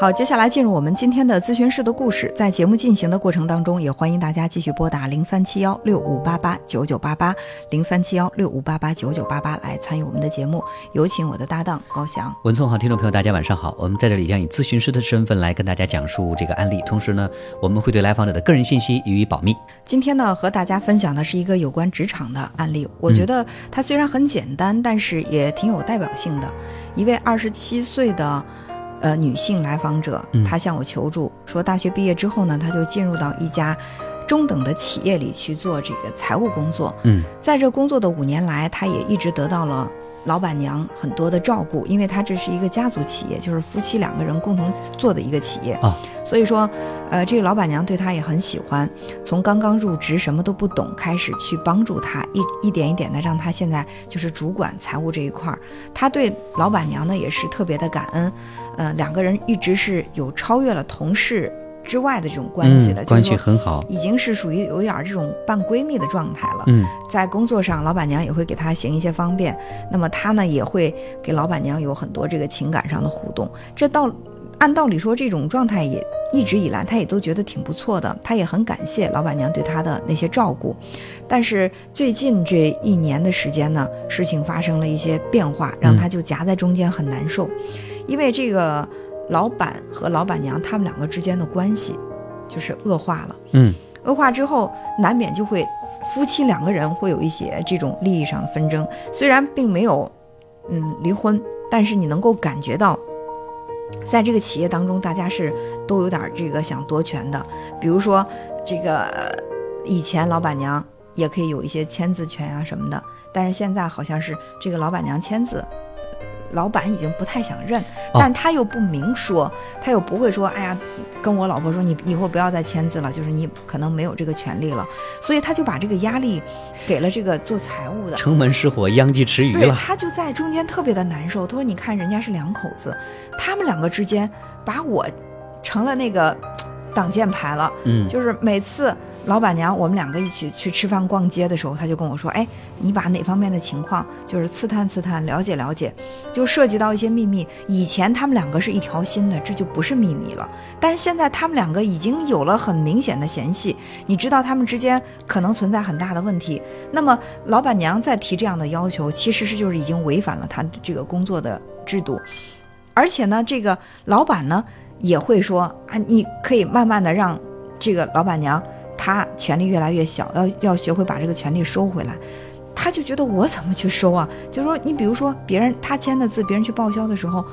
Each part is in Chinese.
好，接下来进入我们今天的咨询室的故事。在节目进行的过程当中，也欢迎大家继续拨打零三七幺六五八八九九八八零三七幺六五八八九九八八来参与我们的节目。有请我的搭档高翔。文聪好，听众朋友大家晚上好。我们在这里将以咨询师的身份来跟大家讲述这个案例，同时呢，我们会对来访者的个人信息予以保密。今天呢，和大家分享的是一个有关职场的案例。我觉得它虽然很简单，但是也挺有代表性的。一位二十七岁的。呃，女性来访者，她向我求助说，大学毕业之后呢，她就进入到一家中等的企业里去做这个财务工作。嗯，在这工作的五年来，她也一直得到了老板娘很多的照顾，因为她这是一个家族企业，就是夫妻两个人共同做的一个企业啊。所以说，呃，这个老板娘对他也很喜欢，从刚刚入职什么都不懂开始去帮助他，一一点一点的让他现在就是主管财务这一块儿。他对老板娘呢也是特别的感恩。呃，两个人一直是有超越了同事之外的这种关系的，关系很好，已经是属于有点这种半闺蜜的状态了。嗯，在工作上，老板娘也会给她行一些方便，那么她呢也会给老板娘有很多这个情感上的互动。这到按道理说，这种状态也一直以来她也都觉得挺不错的，她也很感谢老板娘对她的那些照顾。但是最近这一年的时间呢，事情发生了一些变化，让她就夹在中间很难受。因为这个老板和老板娘他们两个之间的关系就是恶化了，嗯，恶化之后难免就会夫妻两个人会有一些这种利益上的纷争，虽然并没有嗯离婚，但是你能够感觉到，在这个企业当中，大家是都有点这个想夺权的，比如说这个以前老板娘也可以有一些签字权啊什么的，但是现在好像是这个老板娘签字。老板已经不太想认，但是他又不明说，他又不会说，哎呀，跟我老婆说，你以后不要再签字了，就是你可能没有这个权利了，所以他就把这个压力给了这个做财务的。城门失火，殃及池鱼了。对他就在中间特别的难受。他说：“你看人家是两口子，他们两个之间把我成了那个挡箭牌了。嗯，就是每次。”老板娘，我们两个一起去吃饭逛街的时候，他就跟我说：“哎，你把哪方面的情况就是刺探刺探，了解了解，就涉及到一些秘密。以前他们两个是一条心的，这就不是秘密了。但是现在他们两个已经有了很明显的嫌隙，你知道他们之间可能存在很大的问题。那么老板娘再提这样的要求，其实是就是已经违反了他这个工作的制度。而且呢，这个老板呢也会说啊，你可以慢慢的让这个老板娘。”她权力越来越小，要要学会把这个权力收回来。他就觉得我怎么去收啊？就说你比如说别人他签的字，别人去报销的时候，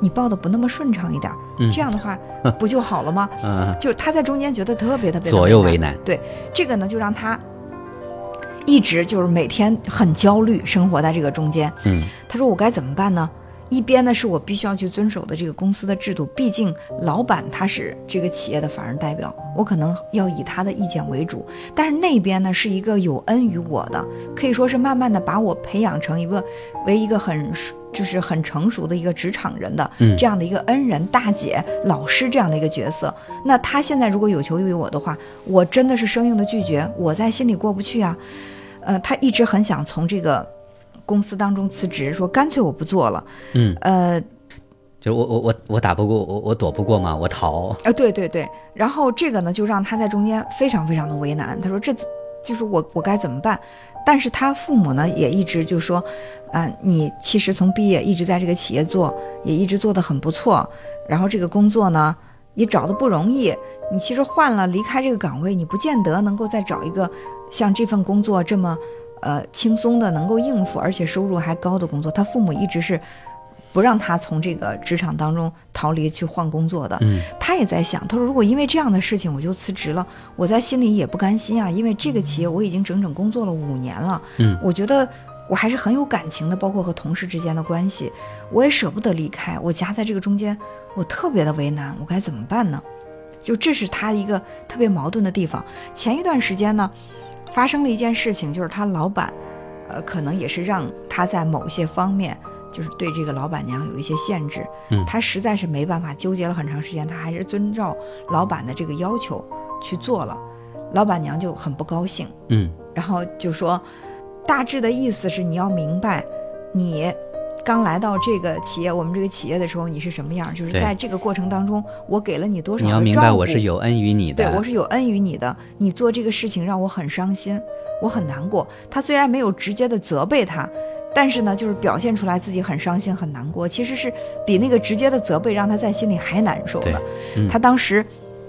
你报的不那么顺畅一点，这样的话 不就好了吗？就他在中间觉得特别特别左右为难。对这个呢，就让他一直就是每天很焦虑，生活在这个中间。嗯，他说我该怎么办呢？一边呢是我必须要去遵守的这个公司的制度，毕竟老板他是这个企业的法人代表，我可能要以他的意见为主。但是那边呢是一个有恩于我的，可以说是慢慢的把我培养成一个为一个很就是很成熟的一个职场人的这样的一个恩人、大姐、老师这样的一个角色。那他现在如果有求于我的话，我真的是生硬的拒绝，我在心里过不去啊。呃，他一直很想从这个。公司当中辞职，说干脆我不做了。嗯，呃，就是我我我我打不过我我躲不过嘛，我逃。啊，对对对。然后这个呢，就让他在中间非常非常的为难。他说这就是我我该怎么办？但是他父母呢也一直就说，啊，你其实从毕业一直在这个企业做，也一直做得很不错。然后这个工作呢也找的不容易。你其实换了离开这个岗位，你不见得能够再找一个像这份工作这么。呃，轻松的能够应付，而且收入还高的工作，他父母一直是不让他从这个职场当中逃离去换工作的。嗯，他也在想，他说如果因为这样的事情我就辞职了，我在心里也不甘心啊，因为这个企业我已经整整工作了五年了。嗯，我觉得我还是很有感情的，包括和同事之间的关系，我也舍不得离开，我夹在这个中间，我特别的为难，我该怎么办呢？就这是他一个特别矛盾的地方。前一段时间呢。发生了一件事情，就是他老板，呃，可能也是让他在某些方面，就是对这个老板娘有一些限制。嗯，他实在是没办法，纠结了很长时间，他还是遵照老板的这个要求去做了。老板娘就很不高兴。嗯，然后就说，大致的意思是你要明白，你刚来到这个企业，我们这个企业的时候，你是什么样？就是在这个过程当中，我给了你多少你要明白我是有恩于你的，对我是有恩于你的，你做这个事情让我很伤心，我很难过。他虽然没有直接的责备他，但是呢，就是表现出来自己很伤心、很难过，其实是比那个直接的责备让他在心里还难受对的。嗯他当时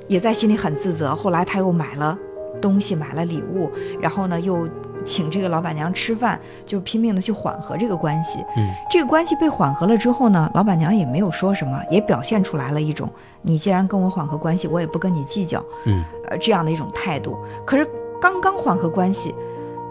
也在心里很自责，后来他又买了东西，买了礼物，然后呢又请这个老板娘吃饭，就拼命的去缓和这个关系。嗯，这个关系被缓和了之后呢，老板娘也没有说什么，也表现出来了一种你既然跟我缓和关系，我也不跟你计较，嗯，呃这样的一种态度。可是刚刚缓和关系，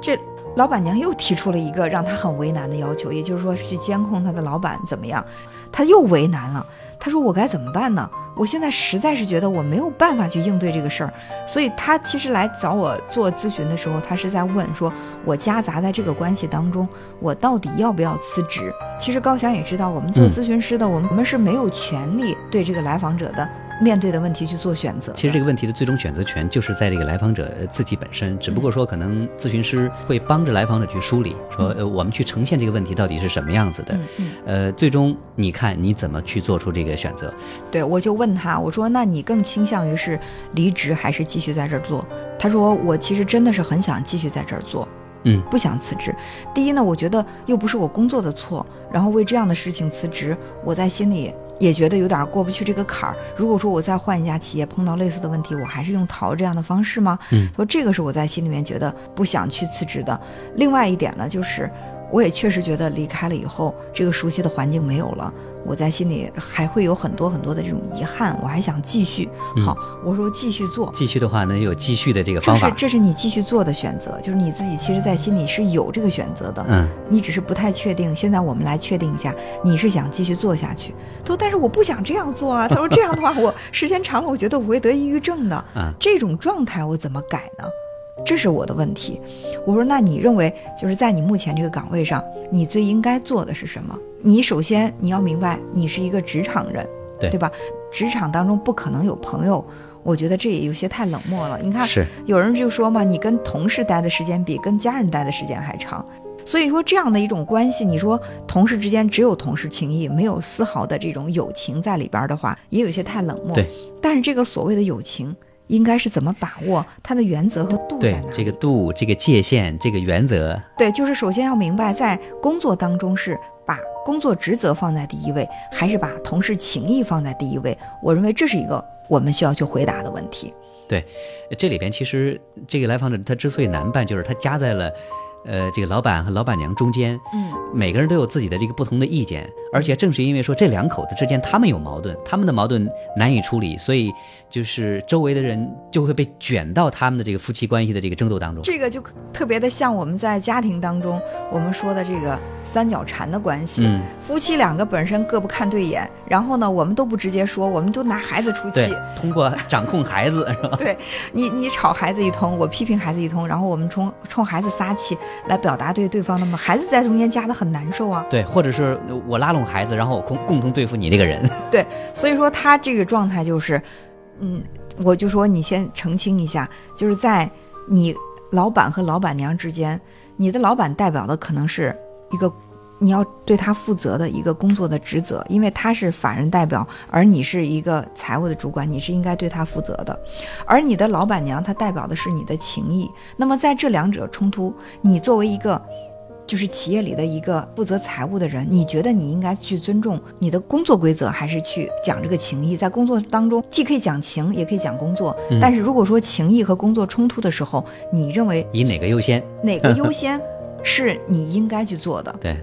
这老板娘又提出了一个让他很为难的要求，也就是说去监控他的老板怎么样，他又为难了。他说：“我该怎么办呢？我现在实在是觉得我没有办法去应对这个事儿，所以他其实来找我做咨询的时候，他是在问说，我夹杂在这个关系当中，我到底要不要辞职？其实高翔也知道，我们做嗯咨询师的，我们我们是没有权利对这个来访者的面对的问题去做选择。其实这个问题的最终选择权就是在这个来访者呃自己本身，只不过说可能咨询师会帮着来访者去梳理，说呃我们去呈现这个问题到底是什么样子的。呃最终你看你怎么去做出这个选择。对，我就问他，我说：“那你更倾向于是离职还是继续在这儿做？”他说：“我其实真的是很想继续在这儿做，嗯，不想辞职。第一呢，我觉得又不是我工作的错，然后为这样的事情辞职，我在心里也觉得有点过不去这个坎儿。如果说我再换一家企业碰到类似的问题，我还是用逃这样的方式吗？嗯，所以这个是我在心里面觉得不想去辞职的。另外一点呢，就是我也确实觉得离开了以后，这个熟悉的环境没有了。我在心里还会有很多很多的这种遗憾，我还想继续。好，我说继续做，继续的话能，有继续的这个方法。这是这是你继续做的选择，就是你自己其实，在心里是有这个选择的，嗯，你只是不太确定。现在我们来确定一下，你是想继续做下去。他说，但是我不想这样做啊。他说这样的话，我时间长了，我觉得我会得抑郁症的。啊这种状态我怎么改呢？这是我的问题。我说，那你认为就是在你目前这个岗位上，你最应该做的是什么？你首先你要明白，你是一个职场人，对对吧？职场当中不可能有朋友，我觉得这也有些太冷漠了。你看，是有人就说嘛，你跟同事待的时间比跟家人待的时间还长。所以说这样的一种关系，你说同事之间只有同事情谊，没有丝毫的这种友情在里边的话，也有些太冷漠。对。但是这个所谓的友情，应该是怎么把握它的原则和度在对哪里？这个度、这个界限、这个原则，对，就是首先要明白，在工作当中是把工作职责放在第一位，还是把同事情谊放在第一位？我认为这是一个我们需要去回答的问题。对这里边其实这个来访者他之所以难办，就是他夹在了。呃，这个老板和老板娘中间，嗯，每个人都有自己的这个不同的意见，而且正是因为说这两口子之间他们有矛盾，他们的矛盾难以处理，所以就是周围的人就会被卷到他们的这个夫妻关系的这个争斗当中。这个就特别的像我们在家庭当中我们说的这个三角缠的关系。嗯，夫妻两个本身各不看对眼，然后呢，我们都不直接说，我们都拿孩子出对气。，通过掌控孩子是吧？对你你吵孩子一通，我批评孩子一通，然后我们冲冲孩子撒气来表达对对方的吗，孩子在中间夹得很难受啊。对，或者是我拉拢孩子，然后我共共同对付你这个人。对所以说他这个状态就是，嗯，我就说你先澄清一下，就是在你老板和老板娘之间，你的老板代表的可能是一个你要对他负责的一个工作的职责，因为他是法人代表，而你是一个财务的主管，你是应该对他负责的。而你的老板娘，她代表的是你的情谊。那么在这两者冲突，你作为一个就是企业里的一个负责财务的人，你觉得你应该去尊重你的工作规则，还是去讲这个情谊？在工作当中，既可以讲情，也可以讲工作。嗯但是如果说情谊和工作冲突的时候，你认为以哪个优先？哪个优先是你应该去做的？对，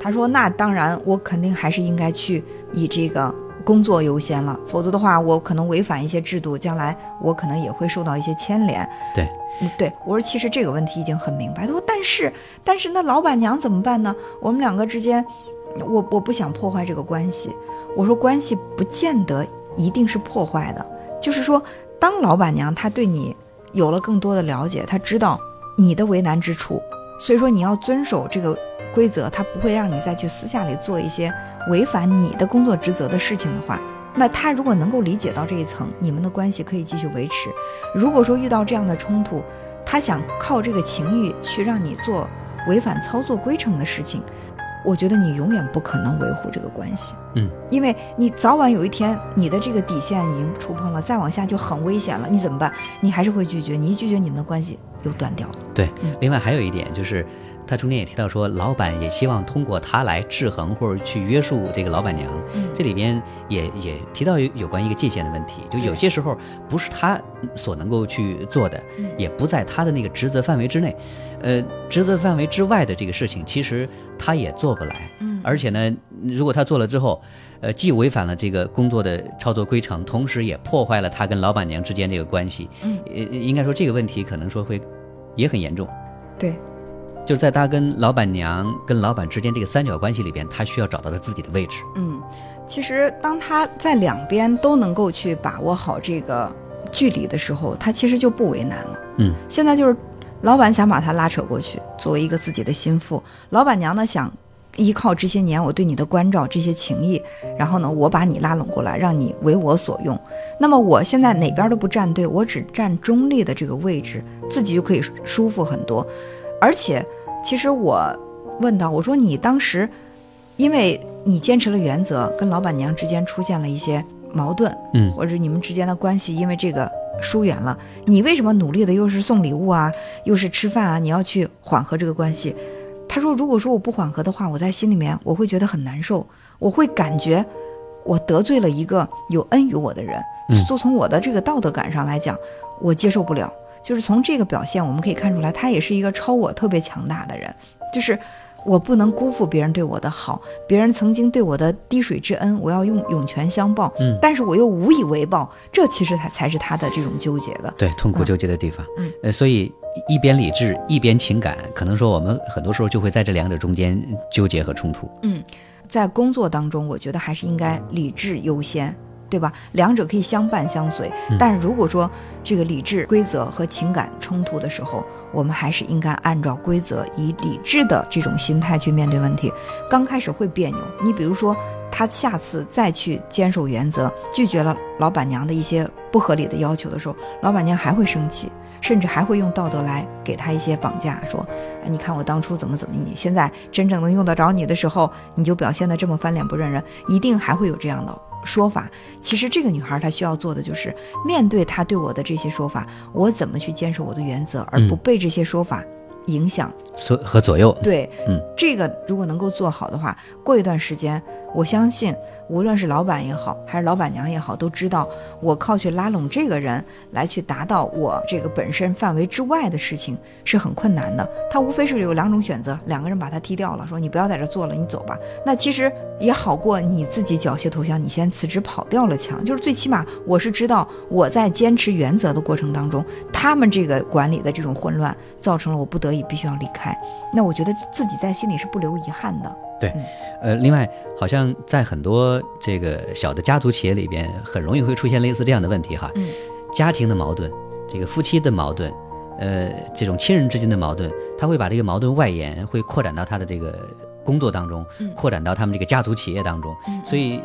他说：“那当然，我肯定还是应该去以这个工作优先了，否则的话，我可能违反一些制度，将来我可能也会受到一些牵连。”对，嗯，对我说，其实这个问题已经很明白。他说：“但是，但是那老板娘怎么办呢？我们两个之间，我我不想破坏这个关系。”我说：“关系不见得一定是破坏的，就是说，当老板娘她对你有了更多的了解，她知道你的为难之处，所以说你要遵守这个规则，他不会让你再去私下里做一些违反你的工作职责的事情的话，那他如果能够理解到这一层，你们的关系可以继续维持。如果说遇到这样的冲突，他想靠这个情欲去让你做违反操作规程的事情，我觉得你永远不可能维护这个关系。嗯，因为你早晚有一天你的这个底线已经触碰了，再往下就很危险了。你怎么办？你还是会拒绝，你一拒绝，你们的关系又断掉了。对嗯，另外还有一点就是，他中间也提到说，老板也希望通过他来制衡或者去约束这个老板娘。嗯这里边也也提到有有关一个界限的问题，就有些时候不是他所能够去做的，嗯也不在他的那个职责范围之内。呃，职责范围之外的这个事情，其实他也做不来。嗯而且呢，如果他做了之后，呃，既违反了这个工作的操作规程，同时也破坏了他跟老板娘之间这个关系。嗯呃，应该说这个问题可能说会也很严重。对，就是在他跟老板娘、跟老板之间这个三角关系里边，他需要找到他自己的位置。嗯，其实当他在两边都能够去把握好这个距离的时候，他其实就不为难了。嗯，现在就是老板想把他拉扯过去，作为一个自己的心腹，老板娘呢想依靠这些年我对你的关照、这些情谊，然后呢，我把你拉拢过来，让你为我所用。那么我现在哪边都不站队，我只站中立的这个位置，自己就可以舒服很多。而且，其实我问到我说你当时。因为你坚持了原则，跟老板娘之间出现了一些矛盾，嗯。或者你们之间的关系因为这个疏远了，你为什么努力的又是送礼物啊，又是吃饭啊，你要去缓和这个关系？他说，如果说我不缓和的话，我在心里面我会觉得很难受，我会感觉我得罪了一个有恩于我的人，嗯就从我的这个道德感上来讲，我接受不了。就是从这个表现，我们可以看出来，他也是一个超我特别强大的人，就是。我不能辜负别人对我的好，别人曾经对我的滴水之恩，我要用涌泉相报。嗯但是我又无以为报，这其实才才是他的这种纠结的。对，痛苦纠结的地方。嗯，呃，所以一边理智，一边情感，可能说我们很多时候就会在这两者中间纠结和冲突。嗯，在工作当中，我觉得还是应该理智优先，对吧？两者可以相伴相随。嗯但是如果说这个理智规则和情感冲突的时候，我们还是应该按照规则，以理智的这种心态去面对问题。刚开始会别扭，你比如说，他下次再去坚守原则，拒绝了老板娘的一些不合理的要求的时候，老板娘还会生气。甚至还会用道德来给他一些绑架，说：“哎，你看我当初怎么怎么，你现在真正能用得着你的时候，你就表现得这么翻脸不认人，一定还会有这样的说法。其实这个女孩她需要做的就是面对他对我的这些说法，我怎么去坚守我的原则，而不嗯被这些说法影响。所和左右，对，嗯，这个如果能够做好的话，过一段时间，我相信无论是老板也好，还是老板娘也好，都知道我靠去拉拢这个人来去达到我这个本身范围之外的事情是很困难的。他无非是有两种选择，两个人把他踢掉了，说你不要在这做了，你走吧。那其实也好过你自己缴械投降，你先辞职跑掉了强。就是最起码我是知道我在坚持原则的过程当中，他们这个管理的这种混乱，造成了我不得已必须要离开。那我觉得自己在心里是不留遗憾的。呃，另外，好像在很多这个小的家族企业里边，很容易会出现类似这样的问题哈。嗯家庭的矛盾，这个夫妻的矛盾，呃，这种亲人之间的矛盾，他会把这个矛盾外延，会扩展到他的这个工作当中，嗯扩展到他们这个家族企业当中，嗯所以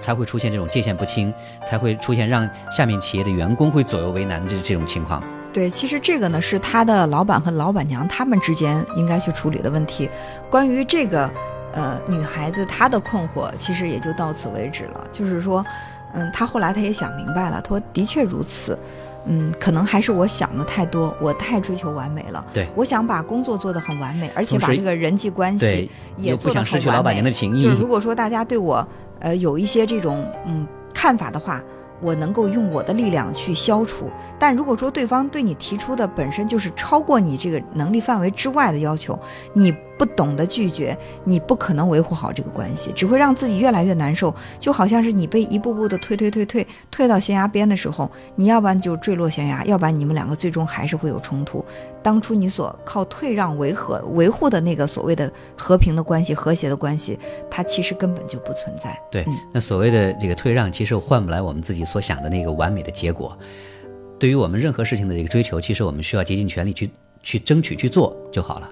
才会出现这种界限不清，才会出现让下面企业的员工会左右为难的这这种情况。对，其实这个呢是他的老板和老板娘他们之间应该去处理的问题。关于这个，呃，女孩子她的困惑，其实也就到此为止了。就是说，嗯，她后来她也想明白了，她说的确如此。嗯，可能还是我想的太多，我太追求完美了。对我想把工作做得很完美，而且把这个人际关系，也又不想做得很失去老板娘完美的情谊就是。如果说大家对我呃有一些这种嗯看法的话，我能够用我的力量去消除。但如果说对方对你提出的本身就是超过你这个能力范围之外的要求，你不懂得拒绝，你不可能维护好这个关系，只会让自己越来越难受。就好像是你被一步步的推推推推推到悬崖边的时候，你要不然就坠落悬崖，要不然你们两个最终还是会有冲突。当初你所靠退让维和维护的那个所谓的和平的关系、和谐的关系，它其实根本就不存在。对嗯，那所谓的这个退让，其实换不来我们自己所想的那个完美的结果。对于我们任何事情的这个追求，其实我们需要竭尽全力去去争取去做就好了。